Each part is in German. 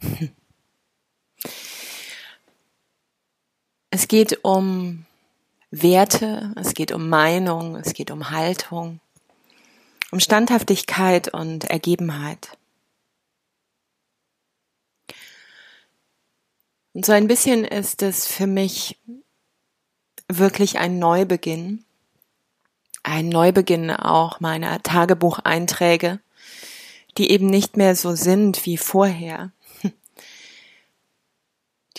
Es geht um Werte, es geht um Meinung, es geht um Haltung, um Standhaftigkeit und Ergebenheit. Und so ein bisschen ist es für mich wirklich ein Neubeginn, ein Neubeginn auch meiner Tagebucheinträge, die eben nicht mehr so sind wie vorher,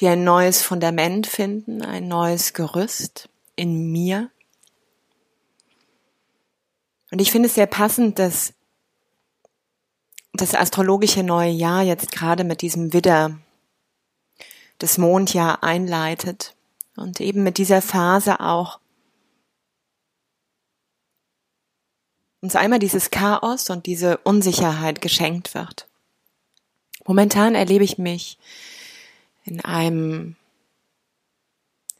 die ein neues Fundament finden, ein neues Gerüst in mir. Und ich finde es sehr passend, dass das astrologische neue Jahr jetzt gerade mit diesem Widder das Mondjahr einleitet und eben mit dieser Phase auch uns einmal dieses Chaos und diese Unsicherheit geschenkt wird. Momentan erlebe ich mich in einem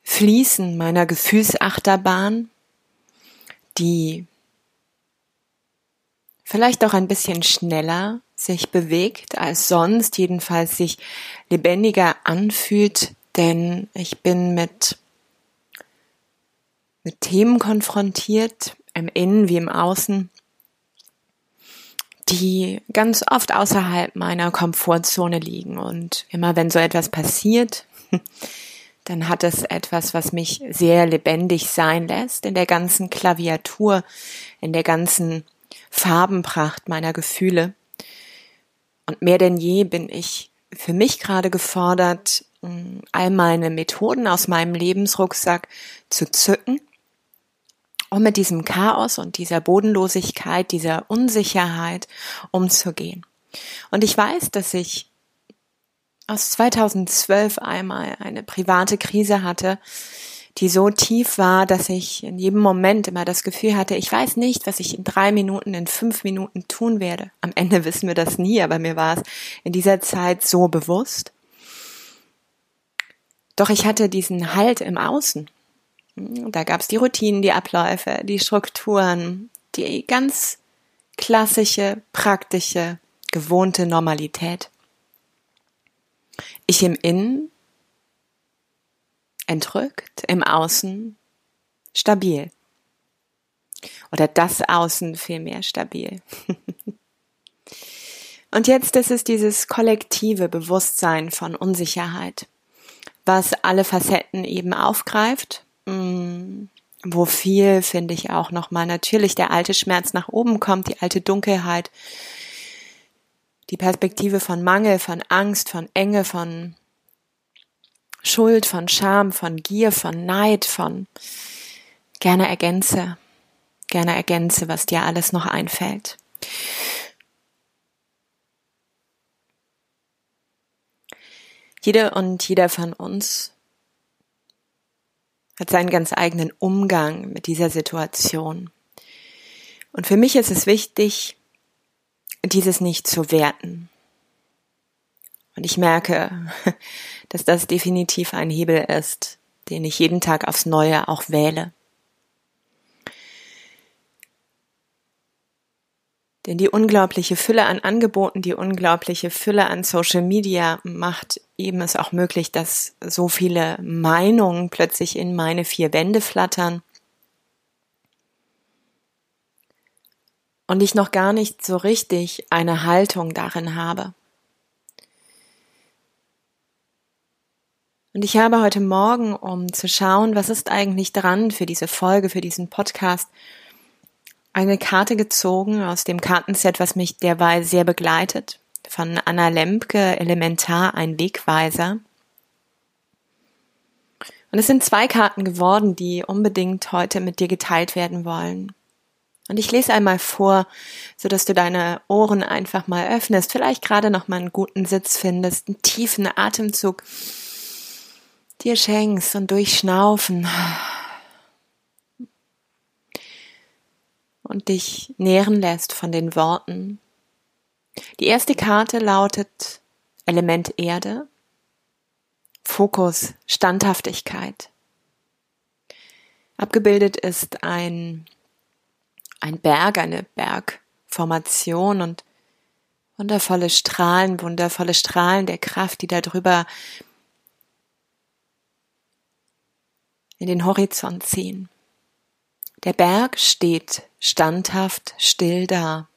Fließen meiner Gefühlsachterbahn, die vielleicht auch ein bisschen schneller sich bewegt als sonst, jedenfalls sich lebendiger anfühlt, denn ich bin mit, mit Themen konfrontiert, im Innen wie im Außen, die ganz oft außerhalb meiner Komfortzone liegen. Und immer wenn so etwas passiert, dann hat es etwas, was mich sehr lebendig sein lässt in der ganzen Klaviatur, in der ganzen Farbenpracht meiner Gefühle. Und mehr denn je bin ich für mich gerade gefordert, all meine Methoden aus meinem Lebensrucksack zu zücken um mit diesem Chaos und dieser Bodenlosigkeit, dieser Unsicherheit umzugehen. Und ich weiß, dass ich aus 2012 einmal eine private Krise hatte, die so tief war, dass ich in jedem Moment immer das Gefühl hatte, ich weiß nicht, was ich in drei Minuten, in fünf Minuten tun werde. Am Ende wissen wir das nie, aber mir war es in dieser Zeit so bewusst. Doch ich hatte diesen Halt im Außen. Da gab es die Routinen, die Abläufe, die Strukturen, die ganz klassische, praktische, gewohnte Normalität. Ich im Innen entrückt, im Außen stabil. Oder das Außen vielmehr stabil. Und jetzt ist es dieses kollektive Bewusstsein von Unsicherheit, was alle Facetten eben aufgreift Mm, wo viel, finde ich, auch nochmal natürlich der alte Schmerz nach oben kommt, die alte Dunkelheit, die Perspektive von Mangel, von Angst, von Enge, von Schuld, von Scham, von Gier, von Neid, von gerne ergänze, gerne ergänze, was dir alles noch einfällt. Jede und jeder von uns hat seinen ganz eigenen Umgang mit dieser Situation. Und für mich ist es wichtig, dieses nicht zu werten. Und ich merke, dass das definitiv ein Hebel ist, den ich jeden Tag aufs Neue auch wähle. Denn die unglaubliche Fülle an Angeboten, die unglaubliche Fülle an Social Media macht eben es auch möglich, dass so viele Meinungen plötzlich in meine vier Wände flattern. Und ich noch gar nicht so richtig eine Haltung darin habe. Und ich habe heute Morgen, um zu schauen, was ist eigentlich dran für diese Folge, für diesen Podcast, eine Karte gezogen aus dem Kartenset, was mich derweil sehr begleitet, von Anna Lempke, Elementar, ein Wegweiser. Und es sind zwei Karten geworden, die unbedingt heute mit dir geteilt werden wollen. Und ich lese einmal vor, so dass du deine Ohren einfach mal öffnest, vielleicht gerade noch mal einen guten Sitz findest, einen tiefen Atemzug dir schenkst und durchschnaufen und dich nähren lässt von den Worten. Die erste Karte lautet Element Erde, Fokus Standhaftigkeit. Abgebildet ist ein, ein Berg, eine Bergformation und wundervolle Strahlen, wundervolle Strahlen der Kraft, die darüber in den Horizont ziehen. Der Berg steht standhaft still da.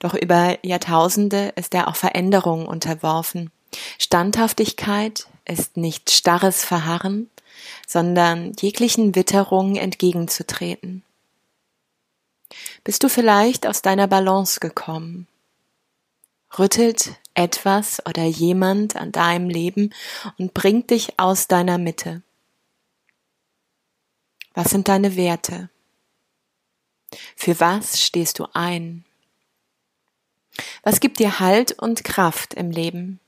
Doch über Jahrtausende ist er auch Veränderungen unterworfen. Standhaftigkeit ist nicht starres Verharren, sondern jeglichen Witterungen entgegenzutreten. Bist du vielleicht aus deiner Balance gekommen? Rüttelt etwas oder jemand an deinem Leben und bringt dich aus deiner Mitte? Was sind deine Werte? Für was stehst du ein? Was gibt dir Halt und Kraft im Leben?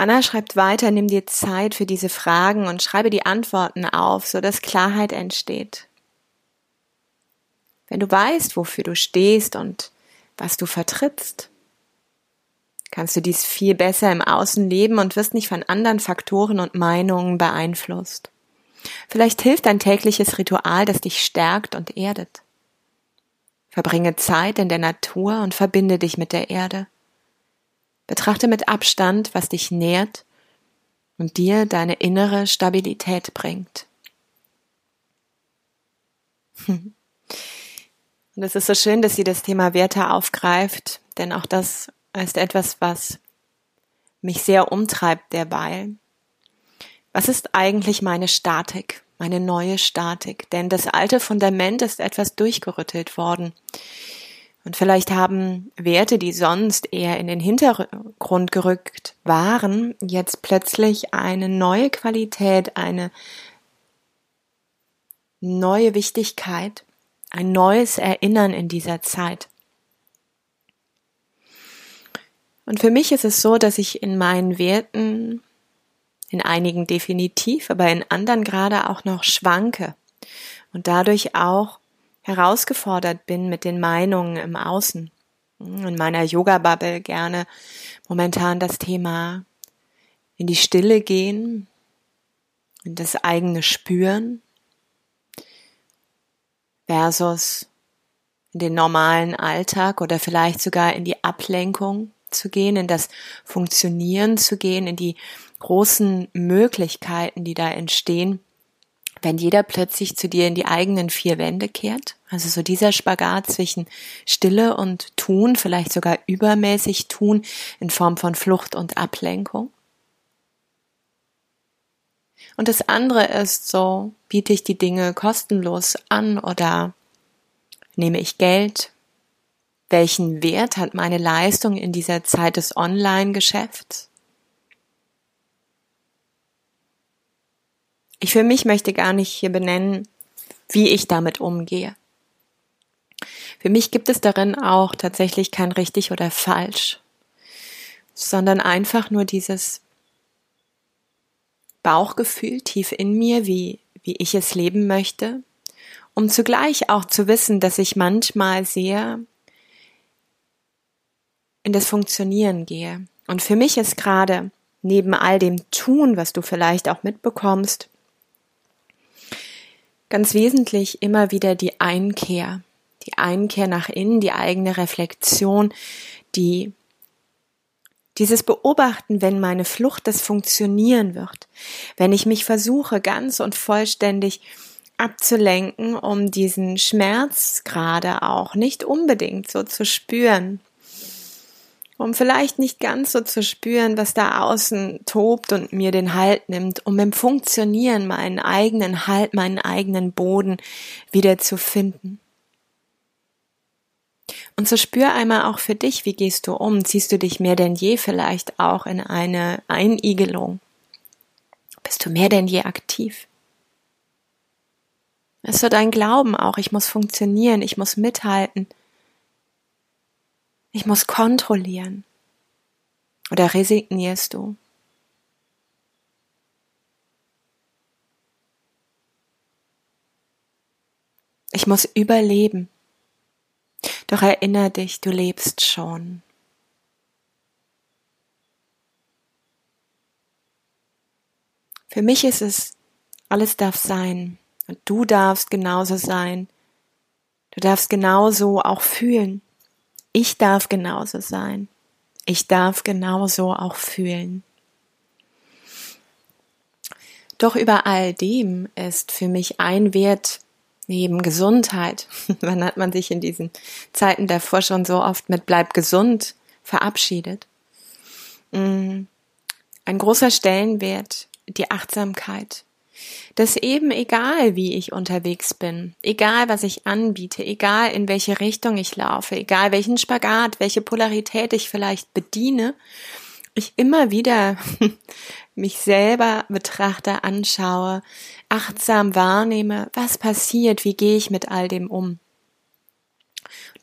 Anna schreibt weiter, nimm dir Zeit für diese Fragen und schreibe die Antworten auf, so dass Klarheit entsteht. Wenn du weißt, wofür du stehst und was du vertrittst, kannst du dies viel besser im Außen leben und wirst nicht von anderen Faktoren und Meinungen beeinflusst. Vielleicht hilft ein tägliches Ritual, das dich stärkt und erdet. Verbringe Zeit in der Natur und verbinde dich mit der Erde. Betrachte mit Abstand, was dich nährt und dir deine innere Stabilität bringt. Und es ist so schön, dass sie das Thema Werte aufgreift, denn auch das ist etwas, was mich sehr umtreibt derweil. Was ist eigentlich meine Statik, meine neue Statik? Denn das alte Fundament ist etwas durchgerüttelt worden. Und vielleicht haben Werte, die sonst eher in den Hintergrund gerückt waren, jetzt plötzlich eine neue Qualität, eine neue Wichtigkeit, ein neues Erinnern in dieser Zeit. Und für mich ist es so, dass ich in meinen Werten, in einigen definitiv, aber in anderen gerade auch noch schwanke und dadurch auch herausgefordert bin mit den Meinungen im Außen. In meiner Yoga-Bubble gerne momentan das Thema in die Stille gehen, in das eigene Spüren versus in den normalen Alltag oder vielleicht sogar in die Ablenkung zu gehen, in das Funktionieren zu gehen, in die großen Möglichkeiten, die da entstehen, wenn jeder plötzlich zu dir in die eigenen vier Wände kehrt, also so dieser Spagat zwischen Stille und Tun, vielleicht sogar übermäßig Tun in Form von Flucht und Ablenkung. Und das andere ist so, biete ich die Dinge kostenlos an oder nehme ich Geld? Welchen Wert hat meine Leistung in dieser Zeit des Online-Geschäfts? Ich für mich möchte gar nicht hier benennen, wie ich damit umgehe. Für mich gibt es darin auch tatsächlich kein richtig oder falsch, sondern einfach nur dieses Bauchgefühl tief in mir, wie, wie ich es leben möchte, um zugleich auch zu wissen, dass ich manchmal sehr in das Funktionieren gehe. Und für mich ist gerade neben all dem Tun, was du vielleicht auch mitbekommst, ganz wesentlich immer wieder die Einkehr, die Einkehr nach innen, die eigene Reflexion, die dieses Beobachten, wenn meine Flucht das Funktionieren wird, wenn ich mich versuche, ganz und vollständig abzulenken, um diesen Schmerz gerade auch nicht unbedingt so zu spüren, um vielleicht nicht ganz so zu spüren, was da außen tobt und mir den Halt nimmt, um im Funktionieren meinen eigenen Halt, meinen eigenen Boden wieder zu finden. Und so spür einmal auch für dich, wie gehst du um? Ziehst du dich mehr denn je vielleicht auch in eine Einigelung? Bist du mehr denn je aktiv? Ist so dein Glauben auch, ich muss funktionieren, ich muss mithalten, ich muss kontrollieren. Oder resignierst du? Ich muss überleben. Doch erinnere dich, du lebst schon. Für mich ist es, alles darf sein. Und du darfst genauso sein. Du darfst genauso auch fühlen. Ich darf genauso sein. Ich darf genauso auch fühlen. Doch über all dem ist für mich ein Wert neben Gesundheit. Wann hat man sich in diesen Zeiten davor schon so oft mit bleib gesund verabschiedet? Mm, ein großer Stellenwert, die Achtsamkeit. Dass eben egal, wie ich unterwegs bin, egal, was ich anbiete, egal, in welche Richtung ich laufe, egal, welchen Spagat, welche Polarität ich vielleicht bediene, ich immer wieder mich selber betrachte, anschaue, achtsam wahrnehme, was passiert, wie gehe ich mit all dem um.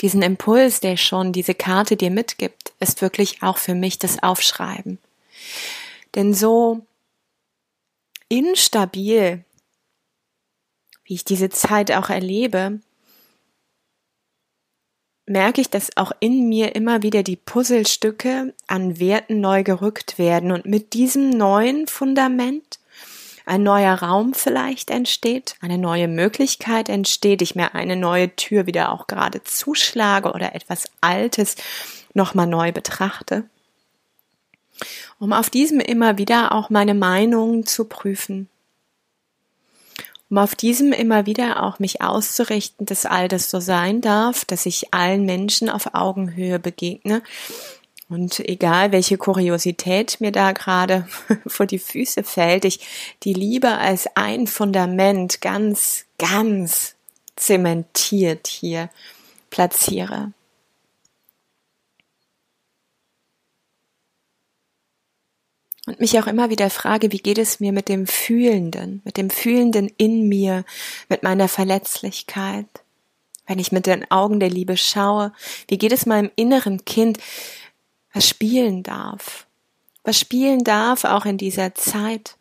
Diesen Impuls, der schon diese Karte dir mitgibt, ist wirklich auch für mich das Aufschreiben. Denn so instabil, wie ich diese Zeit auch erlebe, merke ich, dass auch in mir immer wieder die Puzzlestücke an Werten neu gerückt werden und mit diesem neuen Fundament ein neuer Raum vielleicht entsteht, eine neue Möglichkeit entsteht, ich mir eine neue Tür wieder auch gerade zuschlage oder etwas Altes nochmal neu betrachte, um auf diesem immer wieder auch meine Meinung zu prüfen, um auf diesem immer wieder auch mich auszurichten, dass all das so sein darf, dass ich allen Menschen auf Augenhöhe begegne und egal welche Kuriosität mir da gerade vor die Füße fällt, ich die Liebe als ein Fundament ganz, ganz zementiert hier platziere. Und mich auch immer wieder frage, wie geht es mir mit dem Fühlenden, mit dem Fühlenden in mir, mit meiner Verletzlichkeit? Wenn ich mit den Augen der Liebe schaue, wie geht es meinem inneren Kind, was spielen darf, was spielen darf auch in dieser Zeit.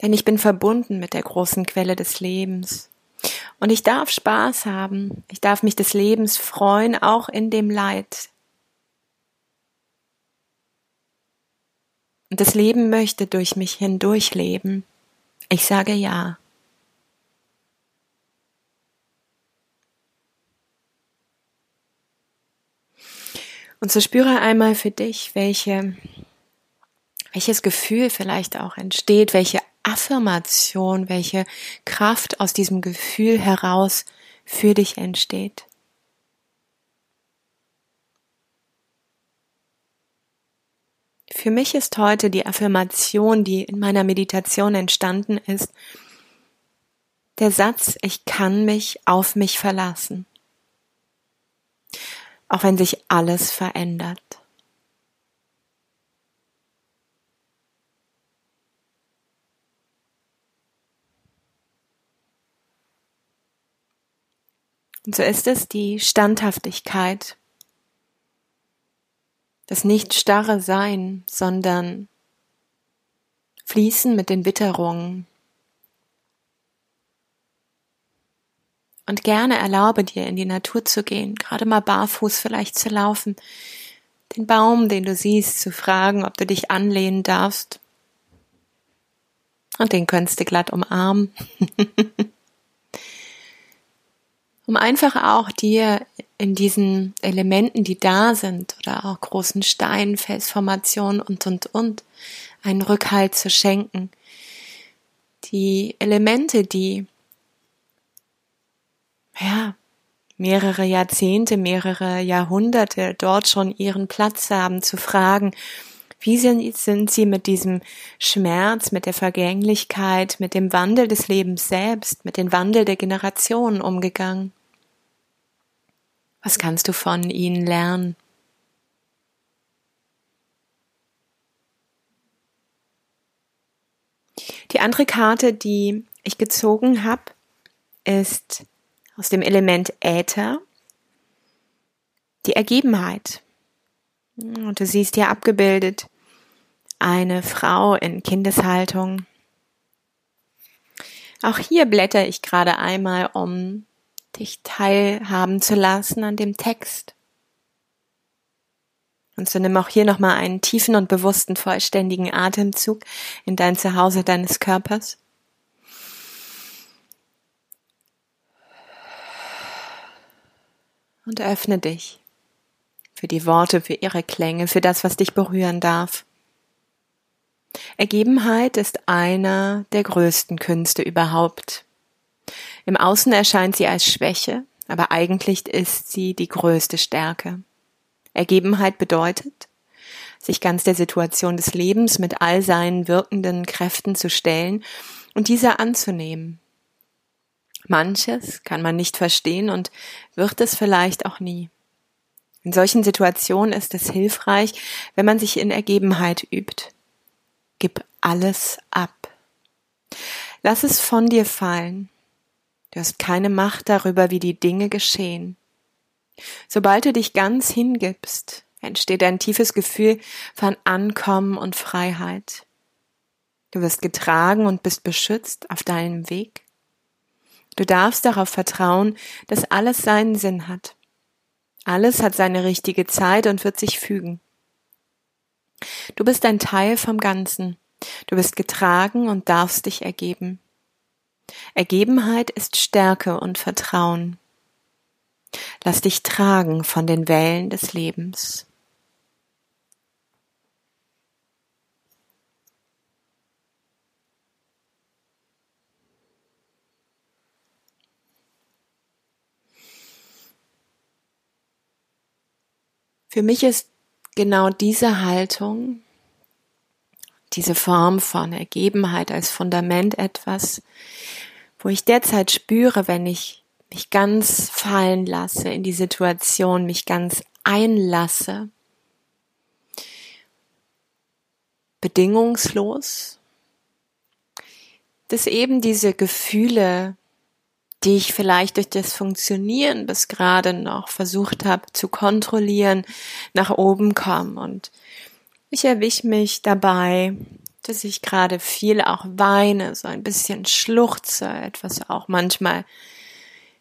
Denn ich bin verbunden mit der großen Quelle des Lebens. Und ich darf Spaß haben, ich darf mich des Lebens freuen, auch in dem Leid. Und das Leben möchte durch mich hindurch leben. Ich sage ja. Und so spüre einmal für dich, welche, welches Gefühl vielleicht auch entsteht, welche Affirmation, welche Kraft aus diesem Gefühl heraus für dich entsteht. Für mich ist heute die Affirmation, die in meiner Meditation entstanden ist, der Satz, ich kann mich auf mich verlassen auch wenn sich alles verändert. Und so ist es die Standhaftigkeit, das nicht starre Sein, sondern Fließen mit den Witterungen, Und gerne erlaube dir, in die Natur zu gehen, gerade mal barfuß vielleicht zu laufen, den Baum, den du siehst, zu fragen, ob du dich anlehnen darfst. Und den könntest du glatt umarmen. um einfach auch dir in diesen Elementen, die da sind, oder auch großen Steinen, Felsformationen und, und, und, einen Rückhalt zu schenken. Die Elemente, die ja, mehrere Jahrzehnte, mehrere Jahrhunderte dort schon ihren Platz haben, zu fragen, wie sind, sind sie mit diesem Schmerz, mit der Vergänglichkeit, mit dem Wandel des Lebens selbst, mit dem Wandel der Generationen umgegangen? Was kannst du von ihnen lernen? Die andere Karte, die ich gezogen habe, ist aus dem Element Äther die Ergebenheit. Und du siehst hier abgebildet eine Frau in Kindeshaltung. Auch hier blätter ich gerade einmal, um dich teilhaben zu lassen an dem Text. Und so nimm auch hier nochmal einen tiefen und bewussten, vollständigen Atemzug in dein Zuhause deines Körpers. Und öffne dich für die Worte, für ihre Klänge, für das, was dich berühren darf. Ergebenheit ist einer der größten Künste überhaupt. Im Außen erscheint sie als Schwäche, aber eigentlich ist sie die größte Stärke. Ergebenheit bedeutet, sich ganz der Situation des Lebens mit all seinen wirkenden Kräften zu stellen und diese anzunehmen. Manches kann man nicht verstehen und wird es vielleicht auch nie. In solchen Situationen ist es hilfreich, wenn man sich in Ergebenheit übt. Gib alles ab. Lass es von dir fallen. Du hast keine Macht darüber, wie die Dinge geschehen. Sobald du dich ganz hingibst, entsteht ein tiefes Gefühl von Ankommen und Freiheit. Du wirst getragen und bist beschützt auf deinem Weg. Du darfst darauf vertrauen, dass alles seinen Sinn hat. Alles hat seine richtige Zeit und wird sich fügen. Du bist ein Teil vom Ganzen. Du bist getragen und darfst dich ergeben. Ergebenheit ist Stärke und Vertrauen. Lass dich tragen von den Wellen des Lebens. Für mich ist genau diese Haltung, diese Form von Ergebenheit als Fundament etwas, wo ich derzeit spüre, wenn ich mich ganz fallen lasse in die Situation, mich ganz einlasse, bedingungslos, dass eben diese Gefühle, die ich vielleicht durch das Funktionieren bis gerade noch versucht habe zu kontrollieren, nach oben kommen. Und ich erwische mich dabei, dass ich gerade viel auch weine, so ein bisschen schluchze, etwas auch manchmal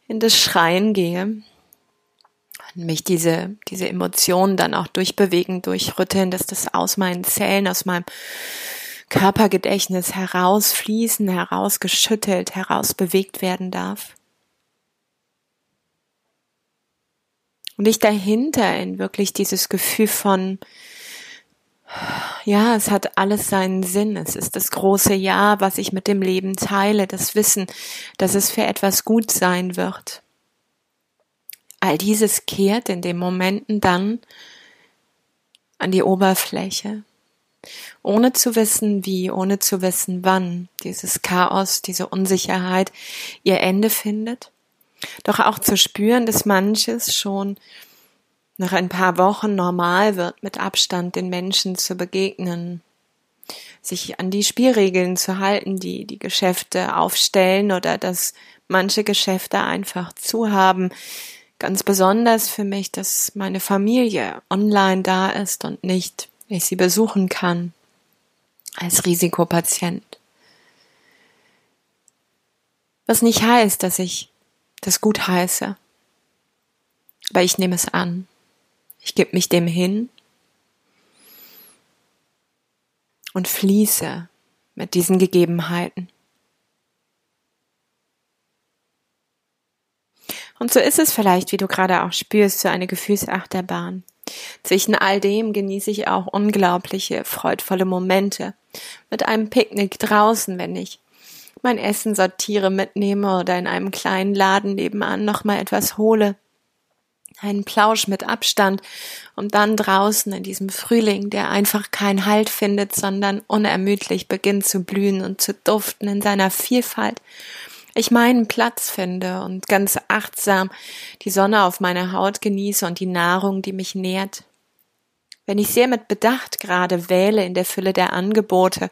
in das Schreien gehe und mich diese, diese Emotionen dann auch durchbewegen, durchrütteln, dass das aus meinen Zellen, aus meinem Körpergedächtnis herausfließen, herausgeschüttelt, herausbewegt werden darf. Und ich dahinter in wirklich dieses Gefühl von, ja, es hat alles seinen Sinn. Es ist das große Ja, was ich mit dem Leben teile, das Wissen, dass es für etwas gut sein wird. All dieses kehrt in den Momenten dann an die Oberfläche ohne zu wissen wie, ohne zu wissen wann dieses Chaos, diese Unsicherheit ihr Ende findet. Doch auch zu spüren, dass manches schon nach ein paar Wochen normal wird, mit Abstand den Menschen zu begegnen, sich an die Spielregeln zu halten, die die Geschäfte aufstellen oder dass manche Geschäfte einfach zu haben. Ganz besonders für mich, dass meine Familie online da ist und nicht ich sie besuchen kann als Risikopatient. Was nicht heißt, dass ich das gut heiße. Aber ich nehme es an. Ich gebe mich dem hin und fließe mit diesen Gegebenheiten. Und so ist es vielleicht, wie du gerade auch spürst, so eine Gefühlsachterbahn. Zwischen all dem genieße ich auch unglaubliche, freudvolle Momente. Mit einem Picknick draußen, wenn ich mein Essen sortiere, mitnehme oder in einem kleinen Laden nebenan nochmal etwas hole. Einen Plausch mit Abstand und dann draußen in diesem Frühling, der einfach keinen Halt findet, sondern unermüdlich beginnt zu blühen und zu duften in seiner Vielfalt ich meinen Platz finde und ganz achtsam die Sonne auf meiner Haut genieße und die Nahrung, die mich nährt. Wenn ich sehr mit Bedacht gerade wähle in der Fülle der Angebote,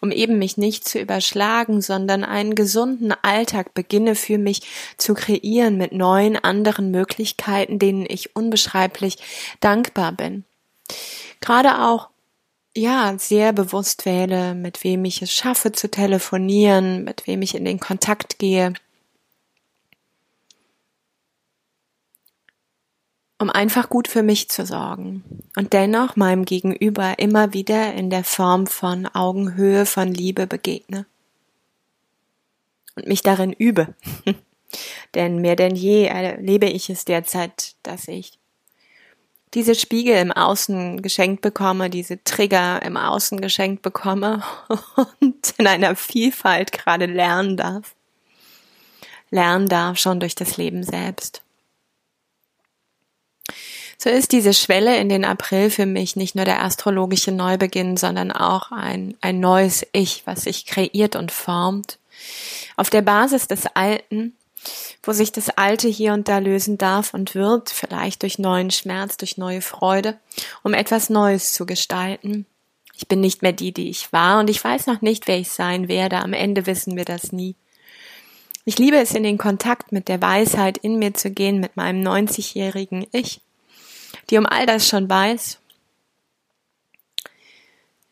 um eben mich nicht zu überschlagen, sondern einen gesunden Alltag beginne für mich zu kreieren mit neuen anderen Möglichkeiten, denen ich unbeschreiblich dankbar bin. Gerade auch ja, sehr bewusst wähle, mit wem ich es schaffe zu telefonieren, mit wem ich in den Kontakt gehe, um einfach gut für mich zu sorgen und dennoch meinem Gegenüber immer wieder in der Form von Augenhöhe von Liebe begegne und mich darin übe. denn mehr denn je erlebe ich es derzeit, dass ich diese Spiegel im Außen geschenkt bekomme, diese Trigger im Außen geschenkt bekomme und in einer Vielfalt gerade lernen darf. Lernen darf schon durch das Leben selbst. So ist diese Schwelle in den April für mich nicht nur der astrologische Neubeginn, sondern auch ein, ein neues Ich, was sich kreiert und formt. Auf der Basis des Alten, wo sich das Alte hier und da lösen darf und wird, vielleicht durch neuen Schmerz, durch neue Freude, um etwas Neues zu gestalten. Ich bin nicht mehr die, die ich war und ich weiß noch nicht, wer ich sein werde. Am Ende wissen wir das nie. Ich liebe es, in den Kontakt mit der Weisheit in mir zu gehen, mit meinem 90-jährigen Ich die um all das schon weiß.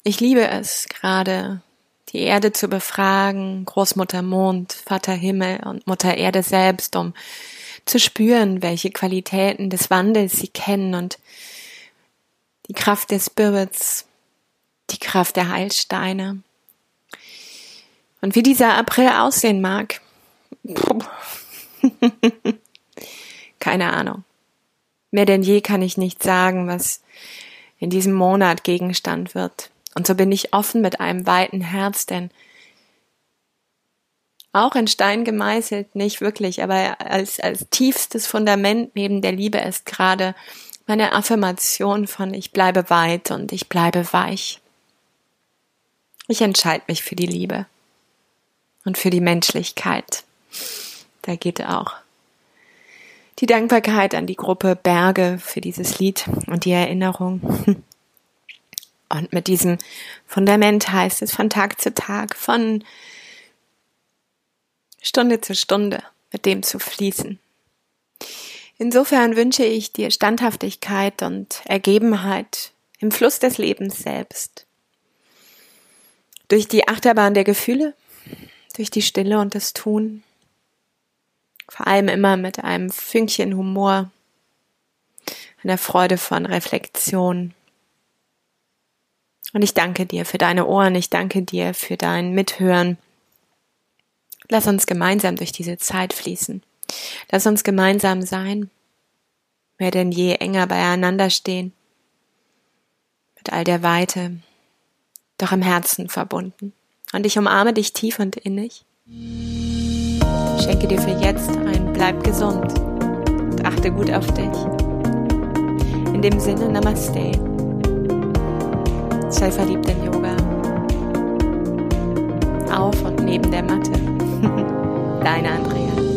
Ich liebe es gerade, die Erde zu befragen, Großmutter Mond, Vater Himmel und Mutter Erde selbst, um zu spüren, welche Qualitäten des Wandels sie kennen und die Kraft des Spirits, die Kraft der Heilsteine. Und wie dieser April aussehen mag, keine Ahnung. Mehr denn je kann ich nicht sagen, was in diesem Monat Gegenstand wird. Und so bin ich offen mit einem weiten Herz, denn auch in Stein gemeißelt, nicht wirklich, aber als, als tiefstes Fundament neben der Liebe ist gerade meine Affirmation von ich bleibe weit und ich bleibe weich. Ich entscheide mich für die Liebe und für die Menschlichkeit. Da geht auch die Dankbarkeit an die Gruppe Berge für dieses Lied und die Erinnerung. Und mit diesem Fundament heißt es von Tag zu Tag, von Stunde zu Stunde mit dem zu fließen. Insofern wünsche ich dir Standhaftigkeit und Ergebenheit im Fluss des Lebens selbst. Durch die Achterbahn der Gefühle, durch die Stille und das Tun, vor allem immer mit einem Fünkchen Humor, einer Freude von Reflexion. Und ich danke dir für deine Ohren, ich danke dir für dein Mithören. Lass uns gemeinsam durch diese Zeit fließen. Lass uns gemeinsam sein, mehr denn je enger beieinander stehen, mit all der Weite, doch im Herzen verbunden. Und ich umarme dich tief und innig schenke dir für jetzt ein Bleib gesund und achte gut auf dich. In dem Sinne, Namaste. Sei verliebt im Yoga. Auf und neben der Matte. Deine Andrea.